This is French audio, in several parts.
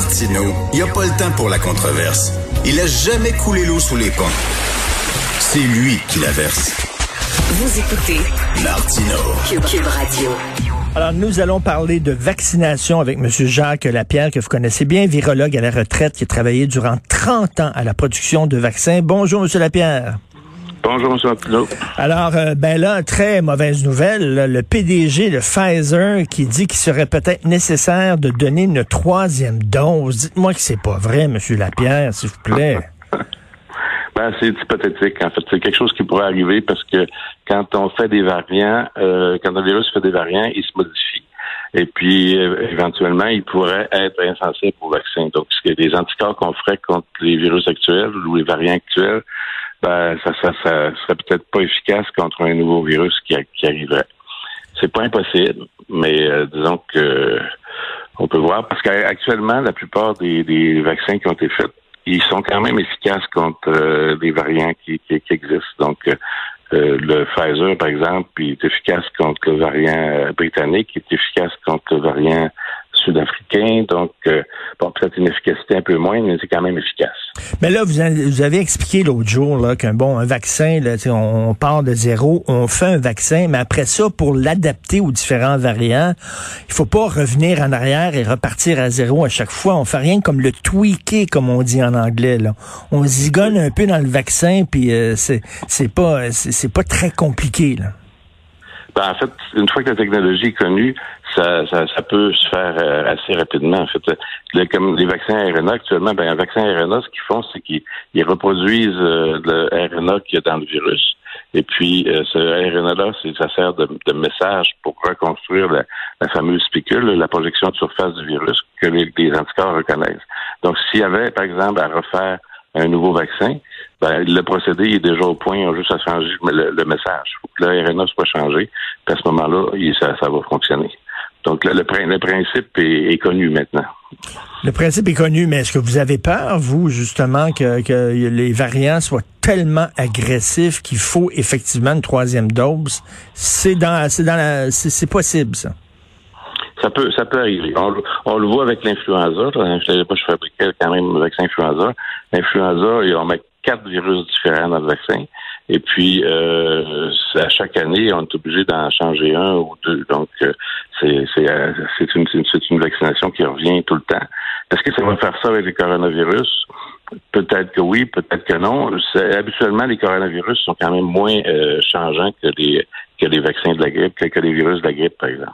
Martino, il n'y a pas le temps pour la controverse. Il a jamais coulé l'eau sous les ponts. C'est lui qui la verse. Vous écoutez Martino. Cube, Radio. Alors, nous allons parler de vaccination avec M. Jacques Lapierre, que vous connaissez bien, virologue à la retraite, qui a travaillé durant 30 ans à la production de vaccins. Bonjour, M. Lapierre. Bonjour, M. Martineau. Alors, euh, ben là, très mauvaise nouvelle. là, le PDG de Pfizer qui dit qu'il serait peut-être nécessaire de donner une troisième dose. Dites-moi que c'est pas vrai, M. Lapierre, s'il vous plaît. Ben, c'est hypothétique, en fait. C'est quelque chose qui pourrait arriver parce que quand on fait des variants, euh, quand un virus fait des variants, il se modifie. Et puis, euh, éventuellement, il pourrait être insensible au vaccin. Donc, les anticorps qu'on ferait contre les virus actuels ou les variants actuels, ben, ça, ça, ça serait peut-être pas efficace contre un nouveau virus qui, qui arriverait. C'est pas impossible, mais euh, disons que on peut voir parce qu'actuellement, la plupart des, des vaccins qui ont été faits ils sont quand même efficaces contre euh, les variants qui, qui, qui existent. Donc, euh, le Pfizer, par exemple, est efficace contre le variant euh, britannique, il est efficace contre le variant sud-africain. Donc, euh, bon, peut-être une efficacité un peu moins, mais c'est quand même efficace. Mais là, vous, avez- vous avez expliqué l'autre jour qu'un bon un vaccin, là, on, on part de zéro, on fait un vaccin, mais après ça, pour l'adapter aux différents variants, il faut pas revenir en arrière et repartir à zéro à chaque fois. On fait rien comme le tweaker, comme on dit en anglais. Là. On zigonne un peu dans le vaccin, puis euh, c'est pas c'est pas très compliqué. Là. Ben, en fait, une fois que la technologie est connue, ça, ça, ça peut se faire euh, assez rapidement. En fait, comme les vaccins RNA actuellement, ben, un vaccin RNA, ce qu'ils font, c'est qu'ils ils reproduisent euh, le RNA qu'il y a dans le virus. Et puis, euh, ce RNA-là, ça sert de, de message pour reconstruire la, la fameuse spicule, la projection de surface du virus que les, les anticorps reconnaissent. Donc, s'il y avait, par exemple, à refaire un nouveau vaccin, ben, le procédé est déjà au point, il y a juste à changer le, le message. Il faut que le RNA soit changé, puis à ce moment-là, ça, ça va fonctionner. Donc, le, le prin- le principe est, est connu maintenant. Le principe est connu, mais est-ce que vous avez peur, vous, justement, que, que les variants soient tellement agressifs qu'il faut effectivement une troisième dose? C'est dans, c'est dans la, c'est, c'est possible, ça. Ça peut, ça peut arriver. On, le- on le voit avec l'influenza. Je ne savais pas, je fabriquais quand même le vaccin influenza. L'influenza, on met quatre virus différents dans le vaccin. Et puis, euh, à chaque année, on est obligé d'en changer un ou deux. Donc, euh, c'est euh, une, une- vaccination qui revient tout le temps. Est-ce que ça va faire ça avec les coronavirus? Peut-être que oui, peut-être que non. Habituellement, les coronavirus sont quand même moins euh, changeants que les que les vaccins de la grippe, que, que les virus de la grippe, par exemple.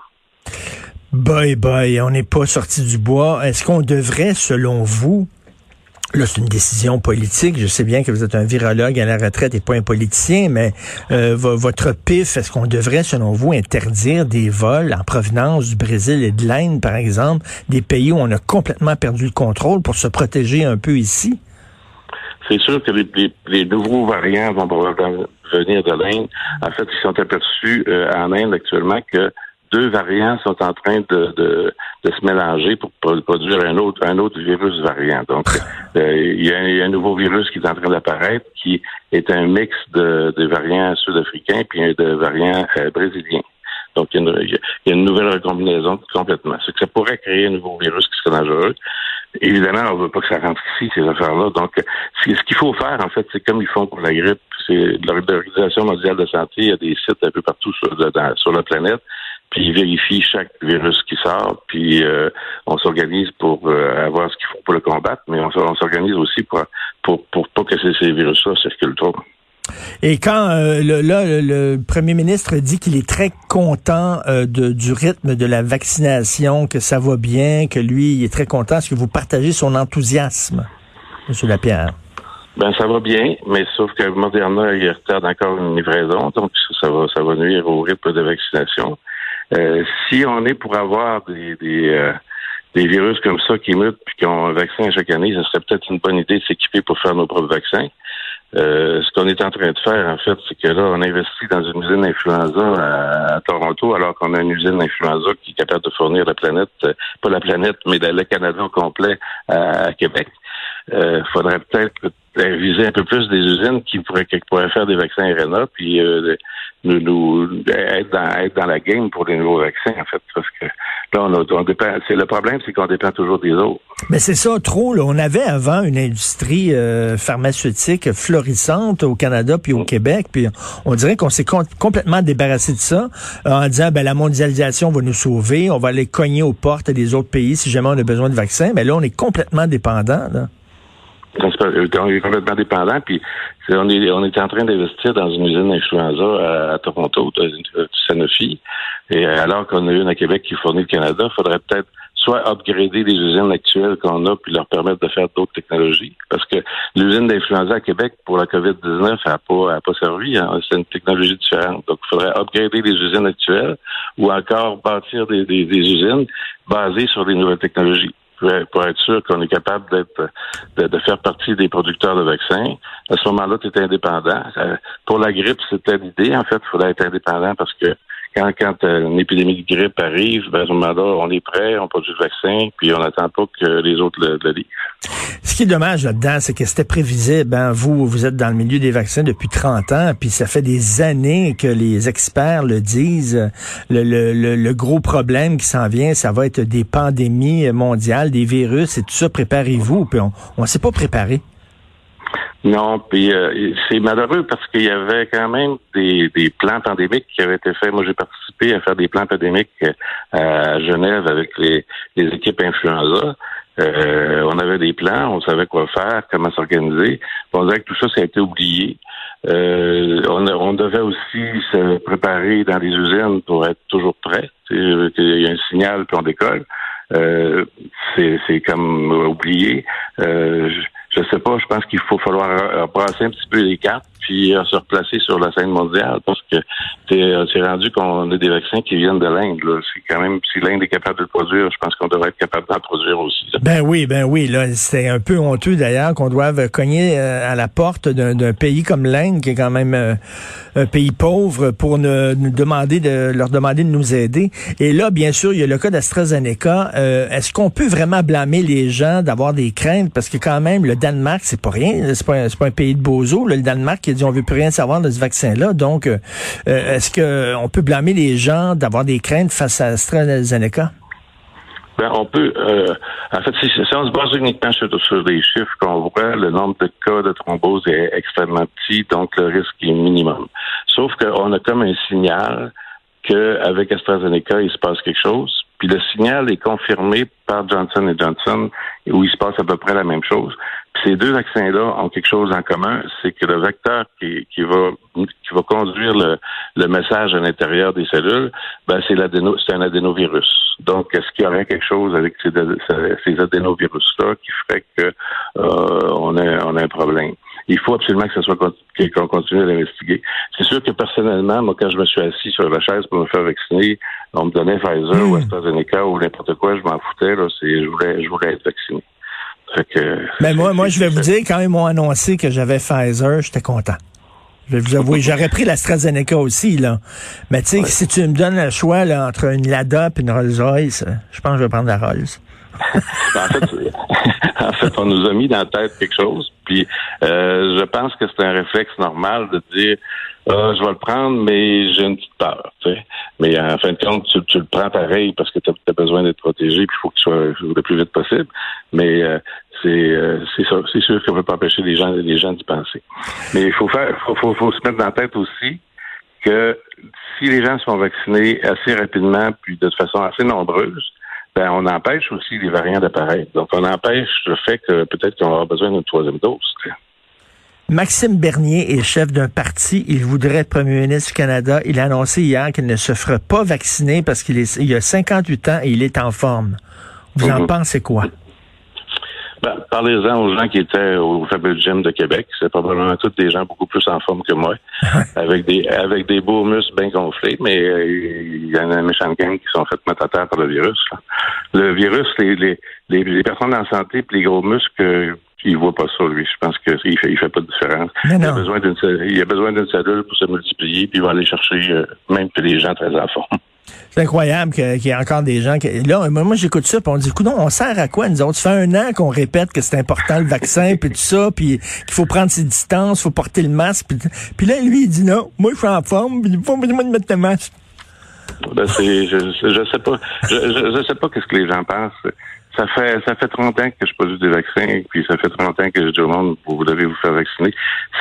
Boy, boy, on n'est pas sorti du bois. Est-ce qu'on devrait, selon vous, là, c'est une décision politique. Je sais bien que vous êtes un virologue à la retraite et pas un politicien, mais euh, vo- votre pif, est-ce qu'on devrait, selon vous, interdire des vols en provenance du Brésil et de l'Inde, par exemple, des pays où on a complètement perdu le contrôle pour se protéger un peu ici? C'est sûr que les, les- les nouveaux variants vont probablement venir de l'Inde. En fait, ils sont aperçus euh, en Inde actuellement que deux variants sont en train de, de, de se mélanger pour pro- produire un autre, un autre virus variant. Donc, euh, il y, a un- nouveau virus qui est en train d'apparaître qui est un mix de, de variants sud-africains puis de variants euh, brésiliens. Donc, il y, a une, il y a une nouvelle recombinaison complètement. C'est que ça pourrait créer un nouveau virus qui serait dangereux. Évidemment, on veut pas que ça rentre ici, ces affaires-là. Donc, ce qu'il faut faire, en fait, c'est comme ils font pour la grippe. C'est l'Organisation mondiale de santé, il y a des sites un peu partout sur la planète. Puis ils vérifient chaque virus qui sort, puis euh, on s'organise pour euh, avoir ce qu'il faut pour le combattre, mais on, s'organise aussi pour, pour, pour pas que ces, ces virus-là circulent trop. Et quand euh, le, là, le, le premier ministre dit qu'il est très content euh, de, du rythme de la vaccination, que ça va bien, que lui, il est très content, est-ce que vous partagez son enthousiasme, M. Lapierre? Ben ça va bien, mais sauf que Moderna il retarde encore une livraison, donc ça, ça va ça va nuire au rythme de vaccination. Euh, si on est pour avoir des des, euh, des virus comme ça qui mutent puis qui ont un vaccin chaque année, ce serait peut-être une bonne idée de s'équiper pour faire nos propres vaccins. Euh, ce qu'on est en train de faire, en fait, c'est que là, on investit dans une usine d'influenza à, Toronto, alors qu'on a une usine d'influenza qui est capable de fournir la planète, euh, pas la planète, mais le Canada au complet à, Québec. Il euh, faudrait peut-être viser un peu plus des usines qui pourraient, qui pourraient faire des vaccins RNA, puis nous, nous être, dans, être dans la game pour des nouveaux vaccins, en fait, parce que là, on, on dépend. C'est le problème, c'est qu'on dépend toujours des autres. Mais c'est ça, trop. Là. On avait avant une industrie euh, pharmaceutique florissante au Canada puis au mm. Québec, puis on dirait qu'on s'est complètement débarrassé de ça euh, en disant ben la mondialisation va nous sauver, on va aller cogner aux portes des autres pays si jamais on a besoin de vaccins. Mais là, on est complètement dépendant. Là. On est complètement dépendant, puis on est, on est en train d'investir dans une usine d'influenza à, Toronto, de, Sanofi, et alors qu'on a une à Québec qui fournit le Canada, il faudrait peut-être soit upgrader les usines actuelles qu'on a puis leur permettre de faire d'autres technologies. Parce que l'usine d'influenza à Québec pour la COVID-19 n'a pas, a pas servi. Hein. C'est une technologie différente. Donc, il faudrait upgrader les usines actuelles ou encore bâtir des, des usines basées sur des nouvelles technologies pour être sûr qu'on est capable d'être de, faire partie des producteurs de vaccins. À ce moment-là, tu es indépendant. Euh, pour la grippe, c'était l'idée. En fait, il faudrait être indépendant parce que quand, quand euh, une épidémie de grippe arrive, ben, à ce moment-là, on est prêt, on produit le vaccin, puis on n'attend pas que les autres le, le. Ce qui est dommage là-dedans, c'est que c'était prévisible. Hein. Vous, vous êtes dans le milieu des vaccins depuis 30 ans, puis ça fait des années que les experts le disent. Le, le, le gros problème qui s'en vient, ça va être des pandémies mondiales, des virus et tout ça. Préparez-vous, puis on ne s'est pas préparé. Non, puis euh, c'est malheureux parce qu'il y avait quand même des, des plans pandémiques qui avaient été faits. Moi, j'ai participé à faire des plans pandémiques euh, à Genève avec les, les équipes influenza. Euh, on avait des plans, on savait quoi faire, comment s'organiser. On dirait que tout ça, ça a été oublié. Euh, on, on, devait aussi se préparer dans les usines pour être toujours prêt. Il y a un signal, puis on décolle. Euh, c'est comme oublié. Euh, je pense qu'il faut falloir brasser un petit peu les cartes puis euh, se replacer sur la scène mondiale parce que c'est euh, rendu qu'on a des vaccins qui viennent de l'Inde. C'est quand même si l'Inde est capable de le produire, je pense qu'on devrait être capable d'en produire aussi. Ben oui, ben oui. Là, c'est un peu honteux d'ailleurs qu'on doive cogner euh, à la porte d'un pays comme l'Inde, qui est quand même un pays pauvre, pour nous demander de leur demander de nous aider. Et là, bien sûr, il y a le cas d'AstraZeneca. Est-ce qu'on peut vraiment blâmer les gens d'avoir des craintes? Parce que quand même le Danemark, c'est pas rien, c'est pas, un pays de bozo. Le Danemark qui dit on veut plus rien savoir de ce vaccin-là. Donc, euh, euh, est-ce qu'on peut blâmer les gens d'avoir des craintes face à AstraZeneca? Ben, on peut, euh, en fait, si, on se base uniquement sur, sur des chiffres qu'on voit, le nombre de cas de thrombose est extrêmement petit, donc le risque est minimum. Sauf qu'on a comme un signal qu'avec AstraZeneca, il se passe quelque chose. Le signal est confirmé par Johnson Johnson, où il se passe à peu près la même chose. Puis ces deux vaccins-là ont quelque chose en commun, c'est que le vecteur qui, qui va qui va conduire le, le message à l'intérieur des cellules, ben c'est l'adéno, c'est un adénovirus. Donc, est-ce qu'il y aurait quelque chose avec ces, ces adénovirus-là qui ferait que euh, on a on a un problème? il faut absolument que ça soit qu'on continue à l'investiguer. C'est sûr que personnellement, moi, quand je me suis assis sur la chaise pour me faire vacciner, on me donnait Pfizer ou hmm. AstraZeneca ou n'importe quoi, je m'en foutais. Là, je voulais, je voulais être vacciné. Mais ben, moi, moi, je vais vous dire, quand ils m'ont annoncé que j'avais Pfizer, j'étais content. Je vais vous avouer, j'aurais pris l'AstraZeneca aussi, là. Mais tu sais, si tu me donnes le choix là, entre une Lada et une Rolls-Royce, je pense que je vais prendre la Rolls. En, fait, en fait, on nous a mis dans la tête quelque chose, puis euh, je pense que c'est un réflexe normal de dire ah, je vais le prendre, mais j'ai une petite peur. Tu. Mais en fin de compte, tu, le prends pareil parce que tu as, besoin d'être protégé, puis il faut que tu sois le plus vite possible. Mais euh, c'est euh, c'est sûr qu'on ne peut pas empêcher les gens les gens d'y penser. Mais il faut faire faut, faut, faut se mettre dans la tête aussi que si les gens sont vaccinés assez rapidement, puis de façon assez nombreuse, ben, on empêche aussi les variants d'apparaître. Donc, on empêche le fait que peut-être qu'on aura besoin d'une troisième dose. Maxime Bernier est chef d'un parti. Il voudrait être premier ministre du Canada. Il a annoncé hier qu'il ne se fera pas vacciner parce qu'il il a 58 ans et il est en forme. Vous en mhm. pensez quoi? Ben, Parlez-en aux gens qui étaient au fameux gym de Québec. C'est probablement tous des gens beaucoup plus en forme que moi, avec des avec des beaux muscles bien gonflés, mais euh, il y en a un méchant gang qui sont fait mettre à terre par le virus. là. Le virus, les, les, les, les personnes en santé et les gros muscles, euh, il voit pas ça, lui. Je pense qu'il fait, il fait pas de différence. Il a besoin d'une cellule- il a besoin d'une cellule pour se multiplier, puis il va aller chercher euh, même que les gens très en forme. C'est incroyable qu'il y ait encore des gens qui... Là, moi, j'écoute ça, puis on dit, écoute, on sert à quoi, nous autres? Ça fait un an qu'on répète que c'est important, le vaccin, puis tout ça, puis qu'il faut prendre ses distances, faut porter le masque. Puis, puis là, lui, il dit non, moi, je suis en forme, puis il faut moi de mettre le masque. Ben, je, je sais pas, je, je, je sais pas qu'est-ce que les gens pensent. Ça fait, ça fait 30 ans que je produis des vaccins, puis ça fait 30 ans que je dis au monde, vous devez vous faire vacciner.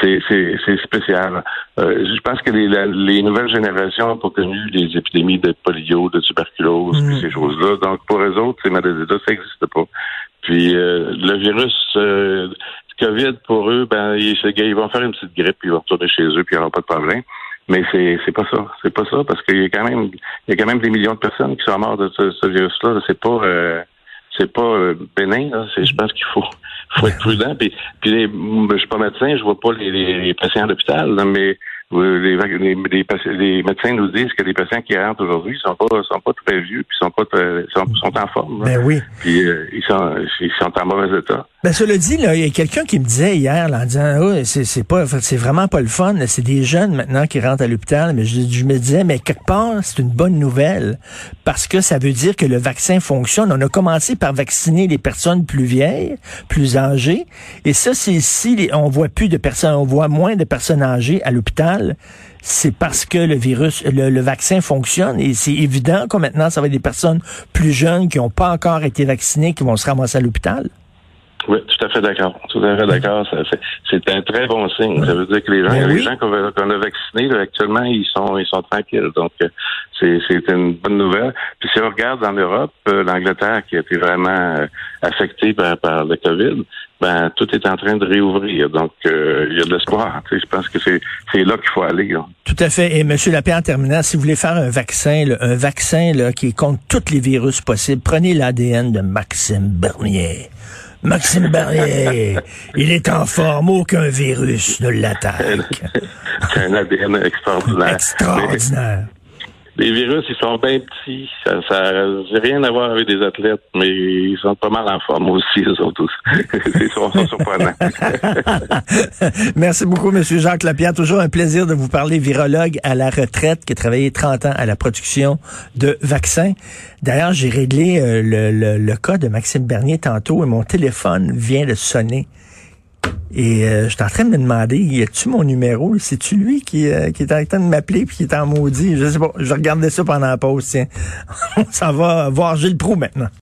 C'est, c'est, c'est spécial. Euh, je pense que les, la- les nouvelles générations ont pas connu les épidémies de polio, de tuberculose, puis ces choses-là. Donc, pour eux autres, ces maladies-là, ça n'existe pas. Puis, euh, le virus, euh, COVID, pour eux, ben, ils, ils vont faire une petite grippe, puis ils vont retourner chez eux, puis il n'y aura pas de problème. Mais c'est c'est pas ça. C'est pas ça parce qu'il y a quand même il y a quand même des millions de personnes qui sont mortes de ce, ce virus-là. C'est pas euh, c'est pas euh, bénin. Là. C'est- Je pense qu'il faut faut être prudent. Puis, puis les, je suis pas médecin, je vois pas les, les, les patients à l'hôpital, là, mais euh, les, les, les, paci- les médecins nous disent que les patients qui rentrent aujourd'hui sont pas sont pas très vieux puis sont pas très- sont, sont en forme. là. Ben oui. Puis euh, ils sont ils sont en mauvais état. Ben, cela dit, là, il y a quelqu'un qui me disait hier, là, en disant, oh, c'est, pas, c'est vraiment pas le fun, c'est des jeunes maintenant qui rentrent à l'hôpital, mais je, me disais, mais quelque part, c'est une bonne nouvelle, parce que ça veut dire que le vaccin fonctionne. On a commencé par vacciner les personnes plus vieilles, plus âgées, et ça, c'est si on voit plus de personnes, on voit moins de personnes âgées à l'hôpital, c'est parce que le virus, le, le vaccin fonctionne, et c'est évident que maintenant, ça va être des personnes plus jeunes qui n'ont pas encore été vaccinées qui vont se ramasser à l'hôpital. Oui, tout à fait d'accord. Tout à fait d'accord. Ça, C'est c'est un très bon signe. Ça veut dire que les gens, Ben les gens qu'on a, vaccinés là, actuellement, ils sont ils sont tranquilles. Donc euh, c'est c'est une bonne nouvelle. Puis si on regarde en Europe, euh, l'Angleterre qui a été vraiment euh, affectée par, par le COVID, ben tout est en train de réouvrir. Donc euh, il y a de l'espoir. Tu sais, Je pense que c'est c'est là qu'il faut aller. là. Tout à fait. Et Monsieur Lapierre, en terminant, si vous voulez faire un vaccin, là, un vaccin là, qui est contre tous les virus possibles, prenez l'ADN de Maxime Bernier. Maxime Bernier, il est en forme, aucun virus ne l'attaque. C'est un ADN extraordinaire. Extraordinaire. Les virus, ils sont bien petits. Ça n'a rien à voir avec des athlètes, mais ils sont pas mal en forme aussi, eux autres aussi. ils sont, sont surprenants. Merci beaucoup, Monsieur Jacques Lapierre. Toujours un plaisir de vous parler, virologue à la retraite, qui a travaillé 30 ans à la production de vaccins. D'ailleurs, j'ai réglé euh, le, le- le cas de Maxime Bernier tantôt et mon téléphone vient de sonner. Et euh, je suis en train de me demander, y a-tu mon numéro? C'est-tu lui qui, euh, qui est en train de m'appeler puis qui est en maudit? Je sais pas. Je regardais ça pendant la pause, tiens. On s'en va voir Gilles Proux maintenant.